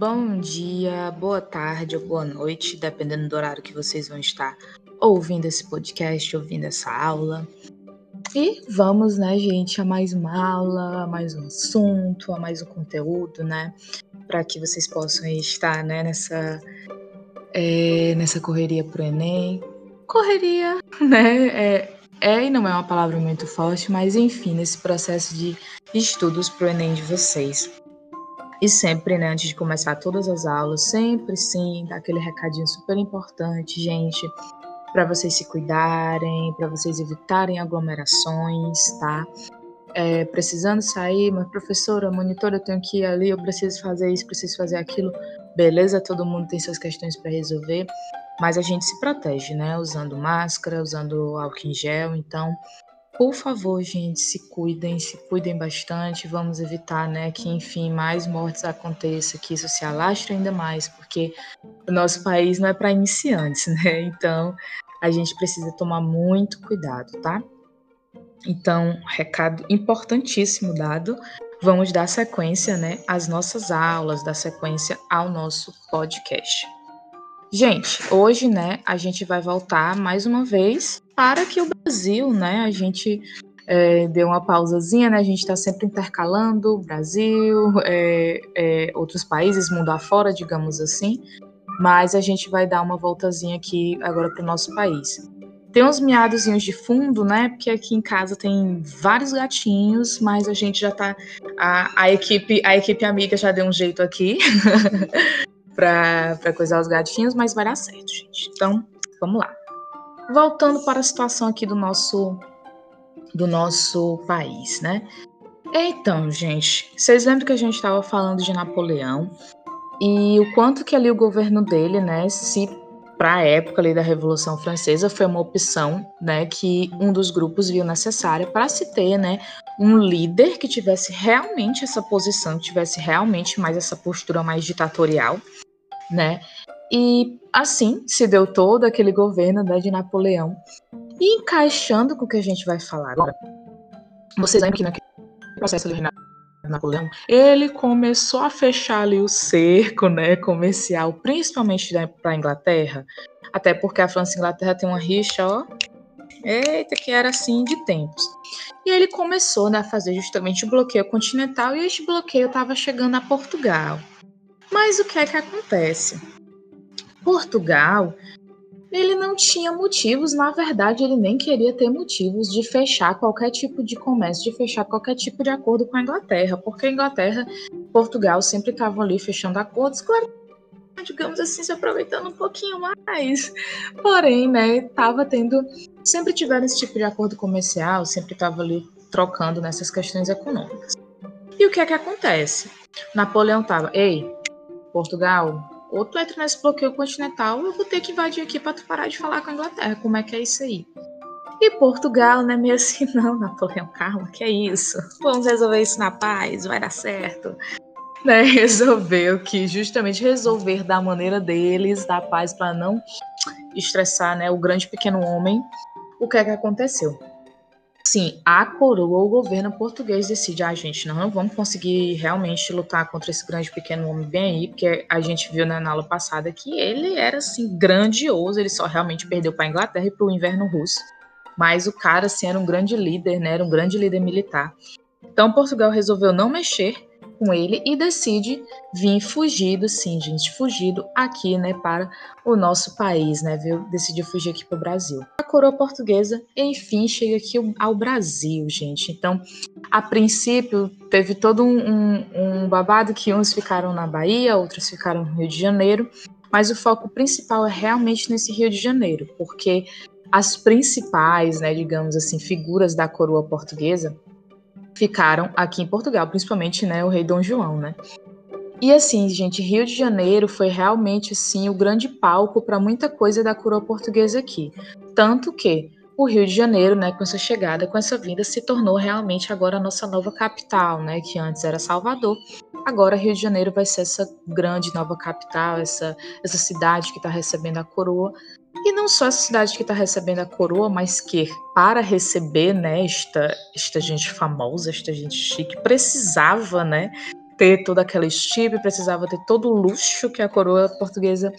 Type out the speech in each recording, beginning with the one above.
bom dia, boa tarde ou boa noite, dependendo do horário que vocês vão estar ouvindo esse podcast, ouvindo essa aula. E vamos, né, gente, a mais uma aula, a mais um assunto, a mais um conteúdo, né, para que vocês possam estar, né, nessa, é, nessa correria pro Enem. Correria, né, é, é e não é uma palavra muito forte, mas enfim, nesse processo de estudos pro Enem de vocês. E sempre, né, antes de começar todas as aulas, sempre sim, dá aquele recadinho super importante, gente, para vocês se cuidarem, para vocês evitarem aglomerações, tá? É, precisando sair, mas professora, monitora, eu tenho que ir ali, eu preciso fazer isso, preciso fazer aquilo. Beleza, todo mundo tem suas questões para resolver, mas a gente se protege, né? Usando máscara, usando álcool em gel, então por favor, gente, se cuidem, se cuidem bastante. Vamos evitar, né, que enfim mais mortes aconteçam, que isso se alastre ainda mais, porque o nosso país não é para iniciantes, né? Então a gente precisa tomar muito cuidado, tá? Então, recado importantíssimo dado. Vamos dar sequência, né, às nossas aulas, dar sequência ao nosso podcast. Gente, hoje, né, a gente vai voltar mais uma vez para que o Brasil, né, a gente é, deu uma pausazinha, né, a gente está sempre intercalando Brasil, é, é, outros países, mundo afora, digamos assim, mas a gente vai dar uma voltazinha aqui agora para o nosso país. Tem uns miadozinhos de fundo, né? Porque aqui em casa tem vários gatinhos, mas a gente já tá. A, a equipe, a equipe amiga já deu um jeito aqui para coisar os gatinhos, mas vai dar certo, gente. Então, vamos lá. Voltando para a situação aqui do nosso do nosso país, né? Então, gente, vocês lembram que a gente estava falando de Napoleão e o quanto que ali o governo dele, né, se para a época ali da Revolução Francesa foi uma opção, né, que um dos grupos viu necessária para se ter, né, um líder que tivesse realmente essa posição, que tivesse realmente mais essa postura mais ditatorial, né? E assim se deu todo aquele governo né, de Napoleão. E encaixando com o que a gente vai falar agora, vocês lembram que naquele processo de Napoleão, ele começou a fechar ali o cerco né, comercial, principalmente para a Inglaterra, até porque a França e a Inglaterra tem uma rixa, ó, eita, que era assim de tempos. E ele começou né, a fazer justamente o bloqueio continental, e este bloqueio estava chegando a Portugal. Mas o que é que acontece? Portugal, ele não tinha motivos, na verdade, ele nem queria ter motivos de fechar qualquer tipo de comércio, de fechar qualquer tipo de acordo com a Inglaterra, porque a Inglaterra, Portugal sempre estavam ali fechando acordos, claro, digamos assim, se aproveitando um pouquinho mais. Porém, né, tava tendo, sempre tiveram esse tipo de acordo comercial, sempre tava ali trocando nessas questões econômicas. E o que é que acontece? Napoleão tava, ei, Portugal, ou tu entra nesse bloqueio continental, eu vou ter que invadir aqui para tu parar de falar com a Inglaterra. Como é que é isso aí? E Portugal, né, meio assim, não, Napoleão, calma, que é isso? Vamos resolver isso na paz, vai dar certo. Né, resolveu que justamente resolver da maneira deles, da paz para não estressar, né, o grande pequeno homem. O que é que aconteceu? Sim, a coroa, o governo português decide, ah, gente, não, não vamos conseguir realmente lutar contra esse grande pequeno homem bem aí, porque a gente viu né, na aula passada que ele era, assim, grandioso, ele só realmente perdeu para a Inglaterra e para o inverno russo. Mas o cara, assim, era um grande líder, né, era um grande líder militar. Então, Portugal resolveu não mexer com ele e decide vir fugido, sim, gente, fugido aqui, né, para o nosso país, né, viu? Decidiu fugir aqui para o Brasil. Coroa portuguesa, enfim, chega aqui ao Brasil, gente. Então, a princípio, teve todo um, um, um babado que uns ficaram na Bahia, outros ficaram no Rio de Janeiro, mas o foco principal é realmente nesse Rio de Janeiro, porque as principais, né, digamos assim, figuras da coroa portuguesa ficaram aqui em Portugal, principalmente, né, o rei Dom João, né? E assim, gente, Rio de Janeiro foi realmente assim o grande palco para muita coisa da coroa portuguesa aqui. Tanto que o Rio de Janeiro, né, com essa chegada, com essa vinda, se tornou realmente agora a nossa nova capital, né, que antes era Salvador. Agora Rio de Janeiro vai ser essa grande nova capital, essa, essa cidade que está recebendo a coroa. E não só essa cidade que está recebendo a coroa, mas que para receber né, esta, esta gente famosa, esta gente chique, precisava né, ter toda aquela estipe, precisava ter todo o luxo que a coroa portuguesa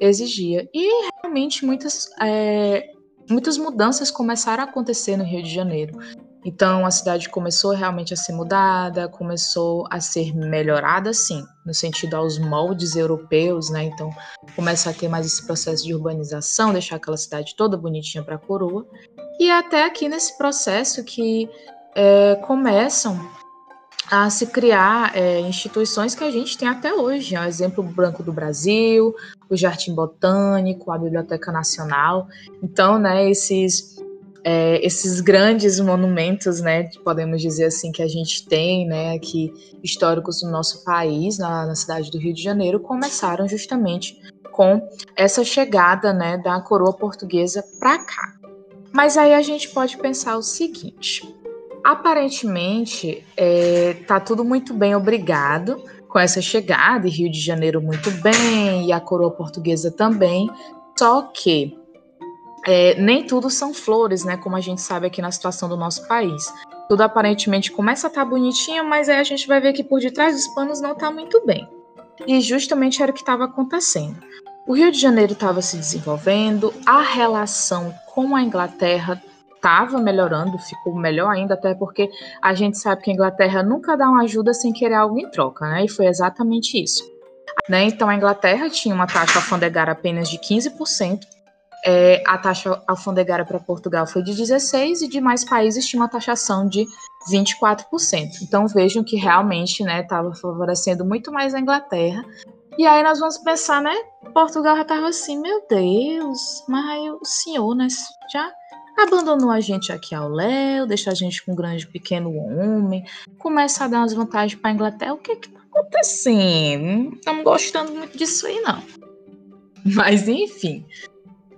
exigia. E realmente muitas, é, muitas mudanças começaram a acontecer no Rio de Janeiro. Então a cidade começou realmente a ser mudada, começou a ser melhorada, sim, no sentido aos moldes europeus, né? Então começa a ter mais esse processo de urbanização, deixar aquela cidade toda bonitinha para a coroa. E até aqui nesse processo que é, começam a se criar é, instituições que a gente tem até hoje. O exemplo Branco do Brasil, o Jardim Botânico, a Biblioteca Nacional. Então, né, esses é, esses grandes monumentos, né, podemos dizer assim, que a gente tem, né, aqui históricos no nosso país, na, na cidade do Rio de Janeiro, começaram justamente com essa chegada, né, da coroa portuguesa para cá. Mas aí a gente pode pensar o seguinte: aparentemente é, tá tudo muito bem, obrigado, com essa chegada, e Rio de Janeiro muito bem, e a coroa portuguesa também. Só que é, nem tudo são flores, né? Como a gente sabe aqui na situação do nosso país. Tudo aparentemente começa a estar tá bonitinho, mas aí a gente vai ver que por detrás dos panos não está muito bem. E justamente era o que estava acontecendo. O Rio de Janeiro estava se desenvolvendo, a relação com a Inglaterra estava melhorando, ficou melhor ainda, até porque a gente sabe que a Inglaterra nunca dá uma ajuda sem querer algo em troca, né? E foi exatamente isso. Né? Então a Inglaterra tinha uma taxa alfandegária apenas de 15%, é, a taxa alfandegária para Portugal foi de 16% e demais países tinham uma taxação de 24%. Então vejam que realmente estava né, favorecendo muito mais a Inglaterra. E aí nós vamos pensar, né? Portugal já estava assim, meu Deus, mas o senhor, né, já abandonou a gente aqui ao léu, deixa a gente com um grande pequeno homem, começa a dar umas vantagens para a Inglaterra. O que que tá acontecendo? Não estamos gostando muito disso aí, não. Mas enfim,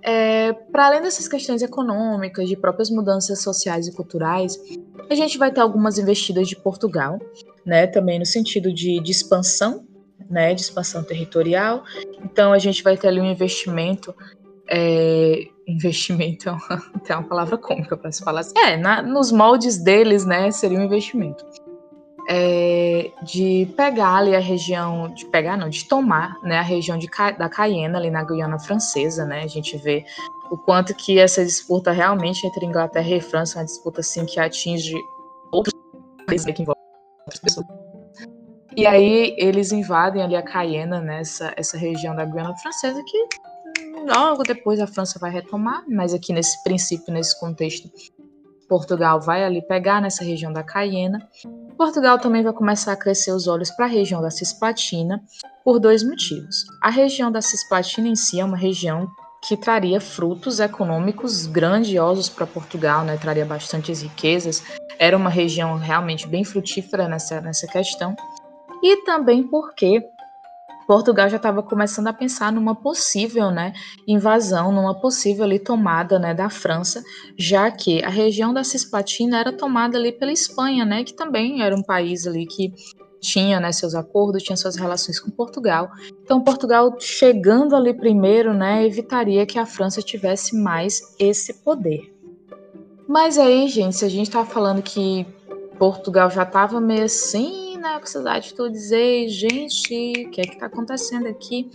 é, para além dessas questões econômicas, de próprias mudanças sociais e culturais, a gente vai ter algumas investidas de Portugal, né, também no sentido de, de expansão, né, de expansão territorial. Então a gente vai ter ali um investimento, é, investimento é uma palavra cômica para se falar assim, é, na, nos moldes deles, né, seria um investimento é, de pegar ali a região, de pegar não, de tomar né, a região de, da Cayena ali na Guiana Francesa, né? A gente vê o quanto que essa disputa realmente entre Inglaterra e França é uma disputa assim que atinge outros países que envolve outras pessoas. E aí eles invadem ali a Cayena, nessa essa região da Guiana Francesa que logo depois a França vai retomar, mas aqui nesse princípio, nesse contexto, Portugal vai ali pegar nessa região da Cayena Portugal também vai começar a crescer os olhos para a região da Cisplatina por dois motivos. A região da Cisplatina em si é uma região que traria frutos econômicos grandiosos para Portugal, né? traria bastantes riquezas, era uma região realmente bem frutífera nessa, nessa questão, e também porque Portugal já estava começando a pensar numa possível né, invasão, numa possível ali, tomada né, da França, já que a região da Cisplatina era tomada ali pela Espanha, né, que também era um país ali que tinha né, seus acordos, tinha suas relações com Portugal. Então, Portugal chegando ali primeiro, né, evitaria que a França tivesse mais esse poder. Mas aí, gente, se a gente está falando que Portugal já estava meio assim, na cidade tu dizer, gente, o que é que tá acontecendo aqui?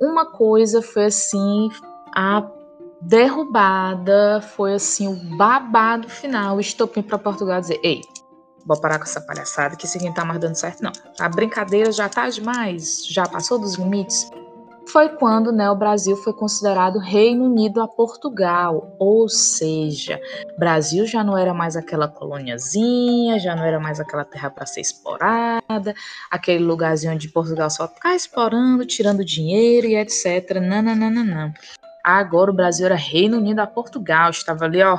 Uma coisa foi assim, a derrubada, foi assim, o babado final, estopim para Portugal dizer, ei, vou parar com essa palhaçada, que isso aqui não tá mais dando certo, não. A brincadeira já tá demais, já passou dos limites foi quando né, o Brasil foi considerado Reino Unido a Portugal, ou seja, Brasil já não era mais aquela colôniazinha, já não era mais aquela terra para ser explorada, aquele lugarzinho onde Portugal só tá explorando, tirando dinheiro e etc. Não, não, não, não, não. Agora o Brasil era Reino Unido a Portugal, estava ali, ó,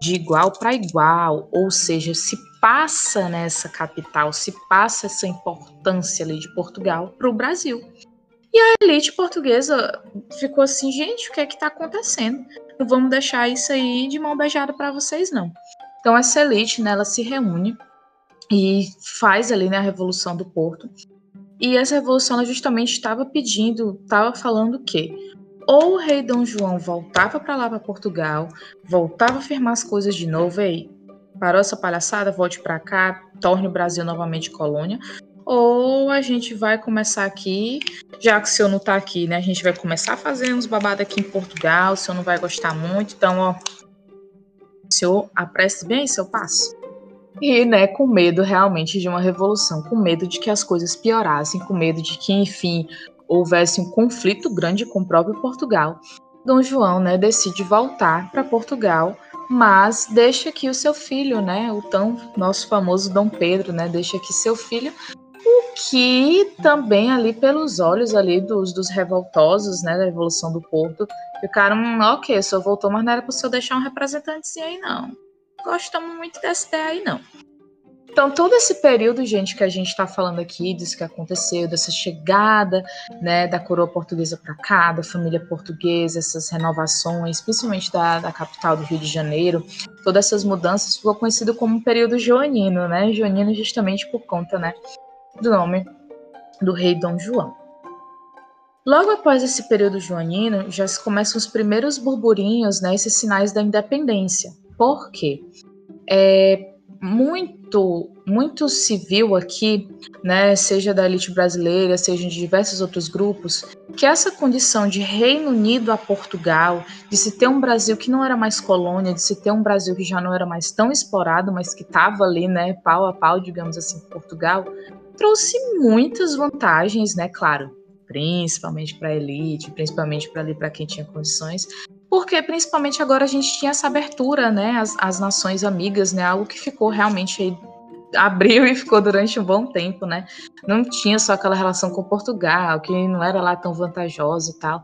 de igual para igual, ou seja, se passa nessa capital, se passa essa importância ali de Portugal para o Brasil. E a elite portuguesa ficou assim, gente, o que é que está acontecendo? Não vamos deixar isso aí de mão beijada para vocês, não. Então essa elite, né, ela se reúne e faz ali né, a Revolução do Porto. E essa revolução justamente estava pedindo, estava falando o quê? Ou o rei Dom João voltava para lá para Portugal, voltava a firmar as coisas de novo, aí parou essa palhaçada, volte para cá, torne o Brasil novamente colônia, ou a gente vai começar aqui, já que o senhor não tá aqui, né? A gente vai começar a fazer uns babados aqui em Portugal, o senhor não vai gostar muito, então, ó, o senhor apresse bem seu passo. E, né, com medo realmente de uma revolução, com medo de que as coisas piorassem, com medo de que, enfim, houvesse um conflito grande com o próprio Portugal. Dom João, né, decide voltar para Portugal, mas deixa aqui o seu filho, né, o tão nosso famoso Dom Pedro, né, deixa aqui seu filho o que também ali pelos olhos ali dos, dos revoltosos, né, da Revolução do Porto, ficaram, ok, o senhor voltou, mas não era para o senhor deixar um representantezinho aí, não. Gostamos muito dessa ideia aí, não. Então, todo esse período, gente, que a gente está falando aqui, disso que aconteceu, dessa chegada né, da coroa portuguesa para cá, da família portuguesa, essas renovações, principalmente da, da capital do Rio de Janeiro, todas essas mudanças, ficou conhecido como um período joanino, né? Joanino justamente por conta né, do nome do rei Dom João. Logo após esse período joanino, já se começam os primeiros burburinhos, né, esses sinais da independência. Por quê? É, muito, muito civil aqui, né, seja da elite brasileira, seja de diversos outros grupos, que essa condição de Reino Unido a Portugal, de se ter um Brasil que não era mais colônia, de se ter um Brasil que já não era mais tão explorado, mas que estava ali, né, pau a pau, digamos assim, Portugal, trouxe muitas vantagens, né, claro, principalmente para a elite, principalmente para ali para quem tinha condições, porque principalmente agora a gente tinha essa abertura, né, as, as nações amigas, né, algo que ficou realmente aí, abriu e ficou durante um bom tempo, né, não tinha só aquela relação com Portugal, que não era lá tão vantajosa e tal,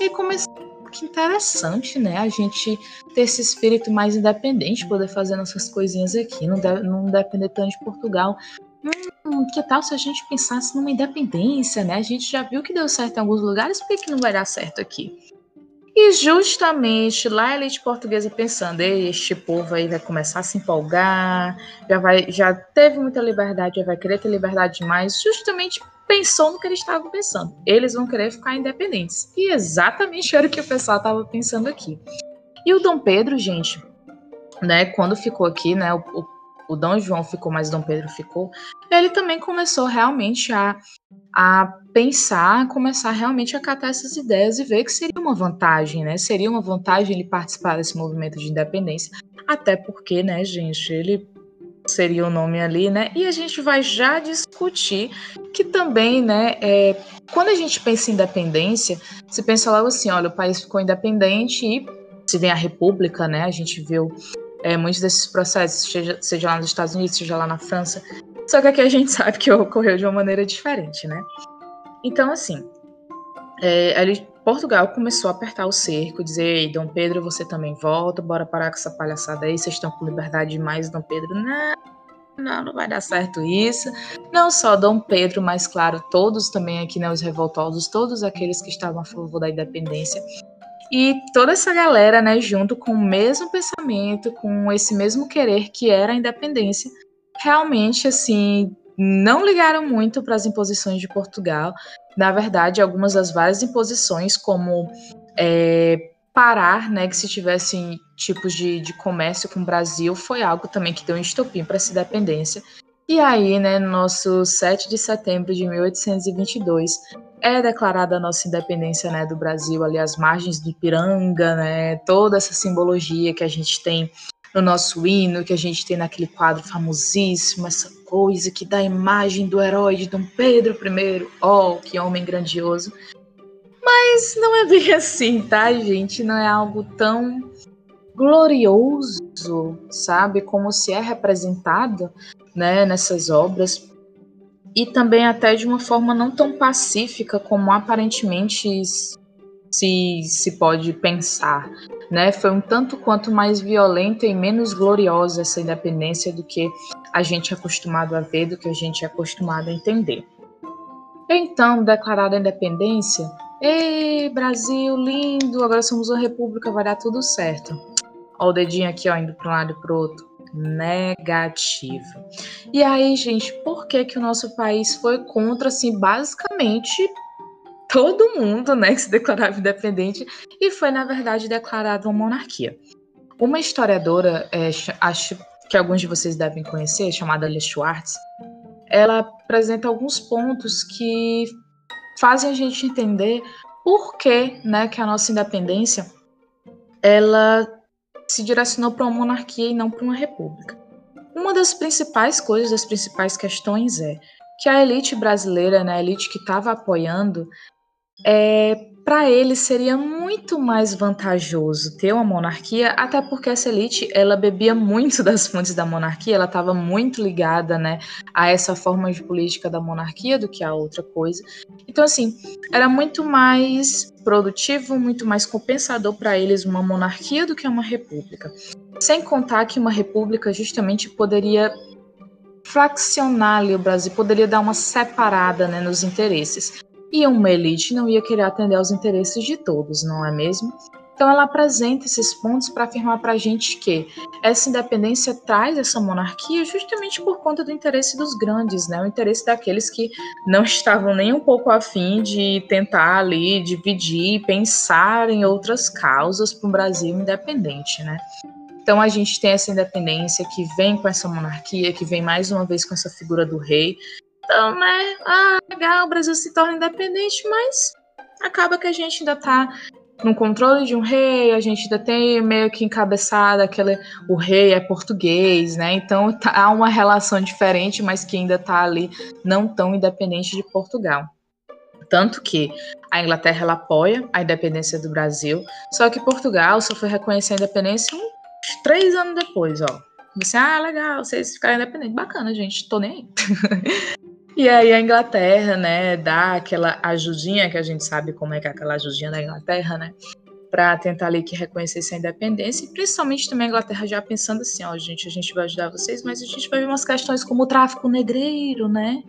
e começou que interessante, né? A gente ter esse espírito mais independente, poder fazer nossas coisinhas aqui, não, de, não depender tanto de Portugal hum, que tal se a gente pensasse numa independência, né? A gente já viu que deu certo em alguns lugares, por que, não vai dar certo aqui? E justamente lá a elite portuguesa pensando, este povo aí vai começar a se empolgar, já, vai, já teve muita liberdade, já vai querer ter liberdade demais, justamente pensou no que eles estavam pensando. Eles vão querer ficar independentes. E exatamente era o que o pessoal estava pensando aqui. E o Dom Pedro, gente, né, quando ficou aqui, né, o, o o Dom João ficou, mas Dom Pedro ficou, ele também começou realmente a, a pensar, começar realmente a catar essas ideias e ver que seria uma vantagem, né? Seria uma vantagem ele participar desse movimento de independência, até porque, né, gente, ele seria o nome ali, né? E a gente vai já discutir que também, né, é, quando a gente pensa em independência, se pensa logo assim, olha, o país ficou independente e se vem a república, né? A gente viu é, muitos desses processos, seja, seja lá nos Estados Unidos, seja lá na França. Só que aqui a gente sabe que ocorreu de uma maneira diferente, né? Então, assim, é, Portugal começou a apertar o cerco, dizer: Ei, Dom Pedro, você também volta, bora parar com essa palhaçada aí, vocês estão com liberdade demais, Dom Pedro. Não, não, não vai dar certo isso. Não só Dom Pedro, mas, claro, todos também aqui, né, os revoltosos, todos aqueles que estavam a favor da independência, e toda essa galera, né, junto com o mesmo pensamento, com esse mesmo querer que era a independência, realmente, assim, não ligaram muito para as imposições de Portugal. Na verdade, algumas das várias imposições, como é, parar, né, que se tivessem tipos de, de comércio com o Brasil, foi algo também que deu um estopim para essa independência. E aí, né, no nosso 7 de setembro de 1822, é declarada a nossa independência né, do Brasil, ali às margens do Ipiranga, né, toda essa simbologia que a gente tem no nosso hino, que a gente tem naquele quadro famosíssimo, essa coisa que dá a imagem do herói de Dom Pedro I, oh, que homem grandioso. Mas não é bem assim, tá, gente? Não é algo tão glorioso, sabe, como se é representado, né, nessas obras e também até de uma forma não tão pacífica como aparentemente se, se pode pensar. Né? Foi um tanto quanto mais violenta e menos gloriosa essa independência do que a gente é acostumado a ver, do que a gente é acostumado a entender. Então, declarada a independência, ei, Brasil, lindo, agora somos uma república, vai dar tudo certo. Ó, o dedinho aqui, ó, indo para um lado e para o outro negativo. E aí, gente, por que que o nosso país foi contra, assim, basicamente todo mundo, né, que se declarava independente e foi, na verdade, declarada uma monarquia. Uma historiadora, é, acho que alguns de vocês devem conhecer, chamada Lia Schwartz, ela apresenta alguns pontos que fazem a gente entender por que, né, que a nossa independência ela se direcionou para uma monarquia e não para uma república. Uma das principais coisas, das principais questões é que a elite brasileira, né, a elite que estava apoiando, é, para ele seria muito mais vantajoso ter uma monarquia, até porque essa elite ela bebia muito das fontes da monarquia, ela estava muito ligada, né, a essa forma de política da monarquia do que a outra coisa. Então assim, era muito mais produtivo, muito mais compensador para eles uma monarquia do que uma república. Sem contar que uma república justamente poderia fraccionar ali o Brasil, poderia dar uma separada né, nos interesses. E uma elite não ia querer atender aos interesses de todos, não é mesmo? Então ela apresenta esses pontos para afirmar para a gente que essa independência traz essa monarquia justamente por conta do interesse dos grandes, né? O interesse daqueles que não estavam nem um pouco afim de tentar ali dividir, pensar em outras causas para o Brasil independente, né? Então a gente tem essa independência que vem com essa monarquia, que vem mais uma vez com essa figura do rei, então, né? Ah, legal, o Brasil se torna independente, mas acaba que a gente ainda tá no controle de um rei, a gente ainda tem meio que encabeçada aquele o rei é português, né? Então tá, há uma relação diferente, mas que ainda tá ali não tão independente de Portugal. Tanto que a Inglaterra ela apoia a independência do Brasil, só que Portugal só foi reconhecer a independência uns três anos depois, ó. Ah, legal, vocês ficaram independentes. Bacana, gente, tô nem aí. E aí a Inglaterra, né, dá aquela ajudinha, que a gente sabe como é que é aquela ajudinha da Inglaterra, né, para tentar ali que reconhecesse a independência, e principalmente também a Inglaterra já pensando assim, ó, gente, a gente vai ajudar vocês, mas a gente vai ver umas questões como o tráfico negreiro, né,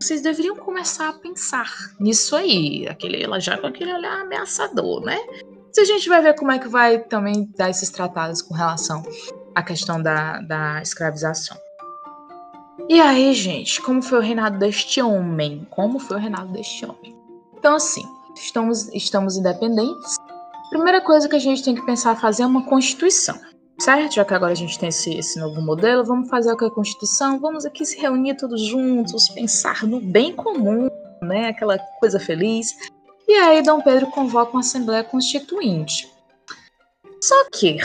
vocês deveriam começar a pensar nisso aí, aquele, ela já com aquele olhar ameaçador, né, se a gente vai ver como é que vai também dar esses tratados com relação à questão da, da escravização. E aí, gente, como foi o reinado deste homem? Como foi o reinado deste homem? Então, assim, estamos, estamos independentes. Primeira coisa que a gente tem que pensar fazer é uma constituição, certo? Já que agora a gente tem esse, esse novo modelo, vamos fazer o que é a constituição? Vamos aqui se reunir todos juntos, pensar no bem comum, né? Aquela coisa feliz. E aí, Dom Pedro convoca uma Assembleia Constituinte. Só que,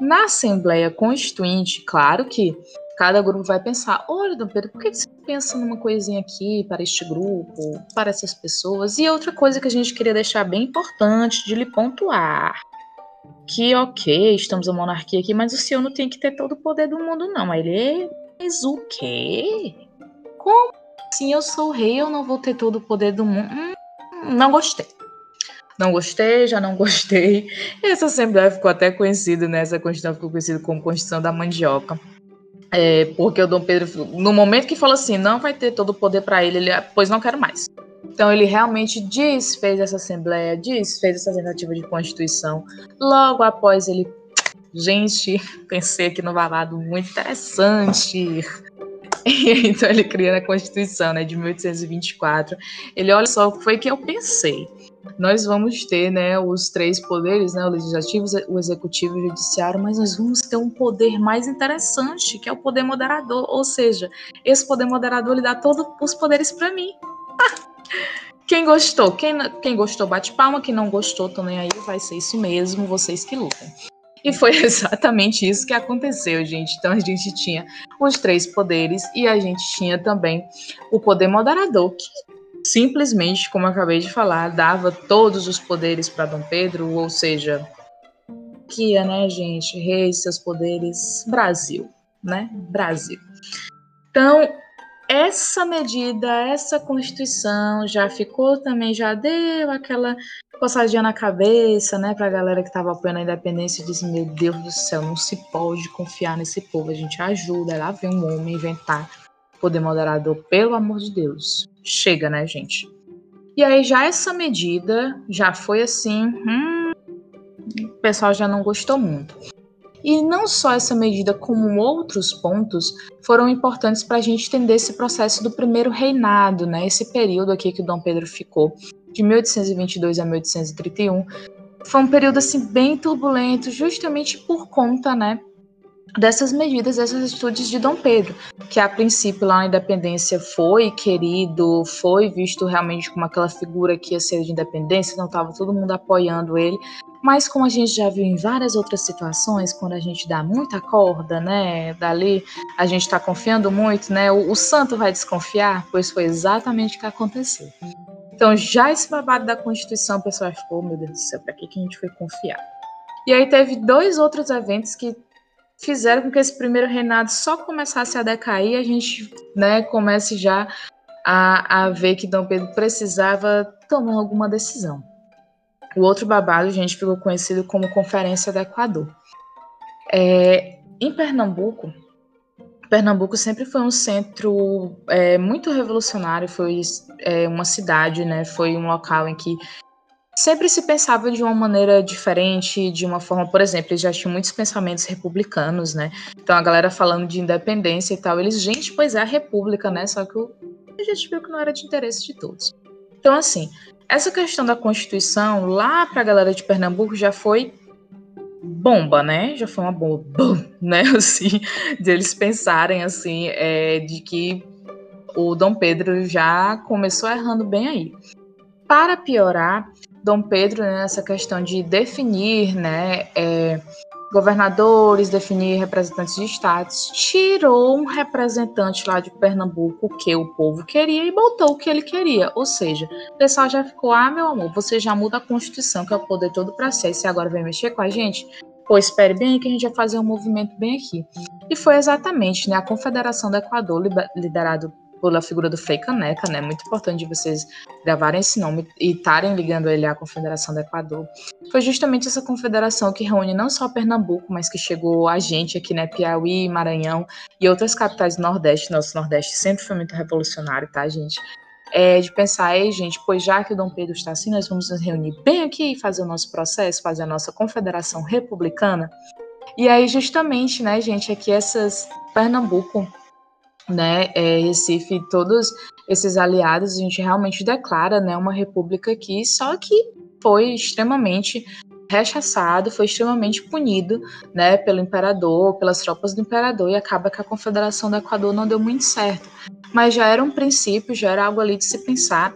na Assembleia Constituinte, claro que cada grupo vai pensar: olha, Dom Pedro, por que você pensa numa coisinha aqui para este grupo, para essas pessoas? E outra coisa que a gente queria deixar bem importante de lhe pontuar. Que, ok, estamos a monarquia aqui, mas o senhor não tem que ter todo o poder do mundo, não. Ele, mas o quê? Como assim eu sou rei, eu não vou ter todo o poder do mundo? Hum, não gostei. Não gostei, já não gostei. Essa Assembleia ficou até conhecida, né? Essa Constituição ficou conhecida como Constituição da Mandioca. É, porque o Dom Pedro, no momento que falou assim, não vai ter todo o poder para ele, ele, pois não quero mais. Então ele realmente desfez essa assembleia, desfez essa tentativa de constituição. Logo após ele, gente, pensei aqui no babado muito interessante. Então ele cria a Constituição, né, de 1824. Ele olha só o que foi que eu pensei nós vamos ter né, os três poderes, né, o legislativo, o executivo e o judiciário, mas nós vamos ter um poder mais interessante, que é o poder moderador. Ou seja, esse poder moderador ele dá todos os poderes para mim. quem gostou? Quem, quem gostou, bate palma. Quem não gostou, também aí. Vai ser isso mesmo, vocês que lutam. E foi exatamente isso que aconteceu, gente. Então a gente tinha os três poderes e a gente tinha também o poder moderador, que simplesmente, como acabei de falar, dava todos os poderes para Dom Pedro, ou seja, que é, né, gente, reis, seus poderes, Brasil, né? Brasil. Então, essa medida, essa constituição já ficou também, já deu aquela coçadinha na cabeça, né, pra galera que tava apoiando a independência e disse, meu Deus do céu, não se pode confiar nesse povo, a gente ajuda, lá vem um homem inventar poder moderador, pelo amor de Deus chega, né, gente? E aí já essa medida já foi assim, hum, o pessoal já não gostou muito. E não só essa medida, como outros pontos foram importantes para a gente entender esse processo do primeiro reinado, né? Esse período aqui que o Dom Pedro ficou, de 1822 a 1831, foi um período assim bem turbulento, justamente por conta, né, dessas medidas, dessas atitudes de Dom Pedro, que a princípio lá na independência foi querido, foi visto realmente como aquela figura que ia ser de independência, então estava todo mundo apoiando ele, mas como a gente já viu em várias outras situações, quando a gente dá muita corda, né, dali, a gente está confiando muito, né, o, o santo vai desconfiar, pois foi exatamente o que aconteceu. Então, já esse babado da Constituição, o pessoal ficou, oh, meu Deus do céu, para que, que a gente foi confiar? E aí teve dois outros eventos que fizeram com que esse primeiro reinado só começasse a decair a gente né, comece já a, a ver que Dom Pedro precisava tomar alguma decisão. O outro babado, gente, ficou conhecido como Conferência do Equador. É, em Pernambuco, Pernambuco sempre foi um centro é, muito revolucionário, foi é, uma cidade, né? Foi um local em que sempre se pensava de uma maneira diferente, de uma forma, por exemplo, eles já tinham muitos pensamentos republicanos, né? Então a galera falando de independência e tal, eles, gente, pois é a república, né? Só que a gente viu que não era de interesse de todos. Então, assim, essa questão da Constituição, lá para a galera de Pernambuco, já foi bomba, né? Já foi uma bomba, né? Assim, de eles pensarem, assim, é, de que o Dom Pedro já começou errando bem aí. Para piorar, Dom Pedro né, nessa questão de definir né, é, governadores, definir representantes de estados, tirou um representante lá de Pernambuco que o povo queria e botou o que ele queria. Ou seja, o pessoal já ficou: ah, meu amor, você já muda a Constituição, que é o poder todo para ser, e agora vem mexer com a gente? Pô, espere bem que a gente vai fazer um movimento bem aqui. E foi exatamente né, a Confederação do Equador, liderado pela figura do Frei Caneca, né? Muito importante vocês gravarem esse nome e estarem ligando ele à Confederação do Equador. Foi justamente essa confederação que reúne não só Pernambuco, mas que chegou a gente aqui, né? Piauí, Maranhão e outras capitais do Nordeste. Nosso Nordeste sempre foi muito revolucionário, tá, gente? É, de pensar, ei, gente, pois já que o Dom Pedro está assim, nós vamos nos reunir bem aqui e fazer o nosso processo, fazer a nossa confederação republicana. E aí, justamente, né, gente, aqui essas Pernambuco né, é, Recife, todos esses aliados, a gente realmente declara, né, uma república aqui, só que foi extremamente rechaçado, foi extremamente punido, né, pelo imperador, pelas tropas do imperador, e acaba que a Confederação do Equador não deu muito certo. Mas já era um princípio, já era algo ali de se pensar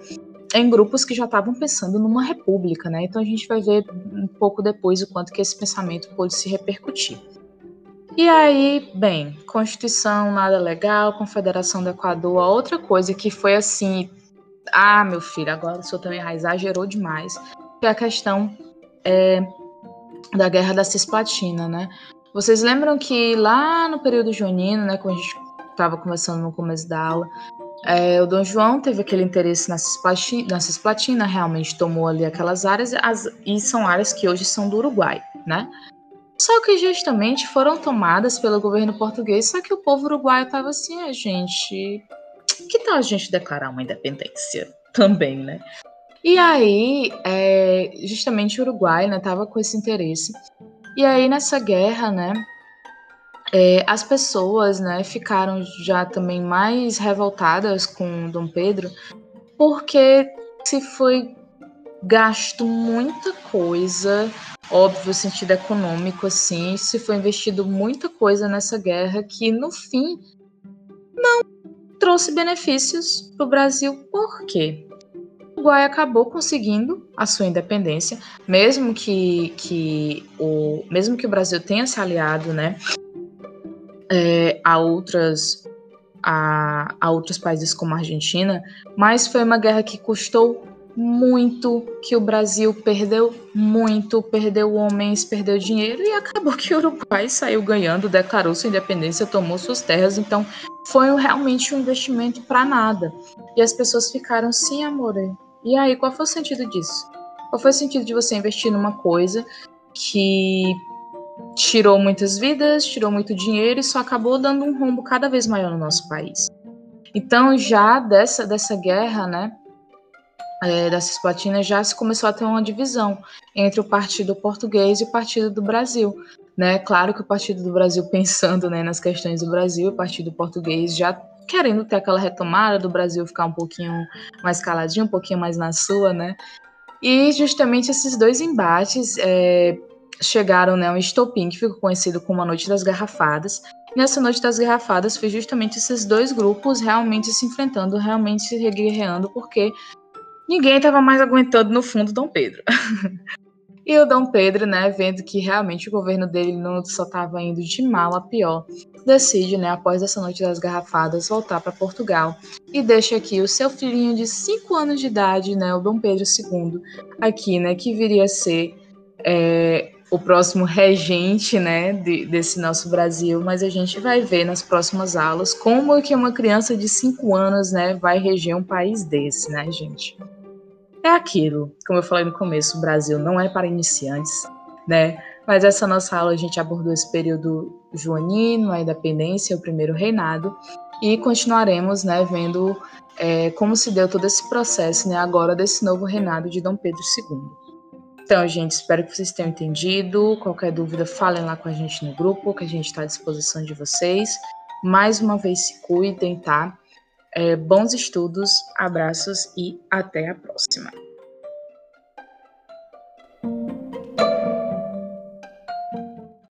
em grupos que já estavam pensando numa república, né? Então a gente vai ver um pouco depois o quanto que esse pensamento pôde se repercutir. E aí, bem, Constituição, nada legal, Confederação do Equador, outra coisa que foi assim, ah, meu filho, agora o senhor também exagerou demais, que é a questão é, da Guerra da Cisplatina, né? Vocês lembram que lá no período junino, né, quando a gente estava conversando no começo da aula, é, o Dom João teve aquele interesse na Cisplatina, na Cisplatina, realmente tomou ali aquelas áreas, as, e são áreas que hoje são do Uruguai, né? Só que justamente foram tomadas pelo governo português, só que o povo uruguaio estava assim, a ah, gente, que tal a gente declarar uma independência também, né? E aí, é, justamente o Uruguai, né, tava com esse interesse. E aí nessa guerra, né, é, as pessoas, né, ficaram já também mais revoltadas com Dom Pedro, porque se foi gasto muita coisa óbvio sentido econômico, assim, se foi investido muita coisa nessa guerra que no fim não trouxe benefícios para o Brasil. Por quê? O Uruguai acabou conseguindo a sua independência, mesmo que, que o mesmo que o Brasil tenha se aliado, né, é, a outras a, a outros países como a Argentina, mas foi uma guerra que custou muito, que o Brasil perdeu muito, perdeu homens, perdeu dinheiro e acabou que o Uruguai saiu ganhando, declarou sua independência, tomou suas terras, então foi realmente um investimento para nada. E as pessoas ficaram, sim, amor. E aí, qual foi o sentido disso? Qual foi o sentido de você investir numa coisa que tirou muitas vidas, tirou muito dinheiro e só acabou dando um rombo cada vez maior no nosso país? Então, já dessa, dessa guerra, né, é, da Cisplatina já se começou a ter uma divisão entre o Partido Português e o Partido do Brasil. Né? Claro que o Partido do Brasil pensando né, nas questões do Brasil, o Partido Português já querendo ter aquela retomada do Brasil ficar um pouquinho mais caladinho, um pouquinho mais na sua, né? E justamente esses dois embates é, chegaram né, um estopim que ficou conhecido como a Noite das Garrafadas. Nessa Noite das Garrafadas foi justamente esses dois grupos realmente se enfrentando, realmente se reguerreando, porque ninguém estava mais aguentando no fundo Dom Pedro. e o Dom Pedro, né, vendo que realmente o governo dele não só estava indo de mal a pior, decide, né, após essa noite das garrafadas, voltar para Portugal e deixa aqui o seu filhinho de 5 anos de idade, né, o Dom Pedro II, aqui, né, que viria a ser é, o próximo regente, né, de, desse nosso Brasil, mas a gente vai ver nas próximas aulas como que uma criança de 5 anos, né, vai reger um país desse, né, gente? É aquilo, como eu falei no começo, o Brasil não é para iniciantes, né? Mas essa nossa aula a gente abordou esse período joanino, a independência, o primeiro reinado, e continuaremos, né, vendo é, como se deu todo esse processo, né, agora desse novo reinado de Dom Pedro II. Então, gente, espero que vocês tenham entendido. Qualquer dúvida, falem lá com a gente no grupo, que a gente está à disposição de vocês. Mais uma vez, se cuidem, tá? É, bons estudos, abraços e até a próxima.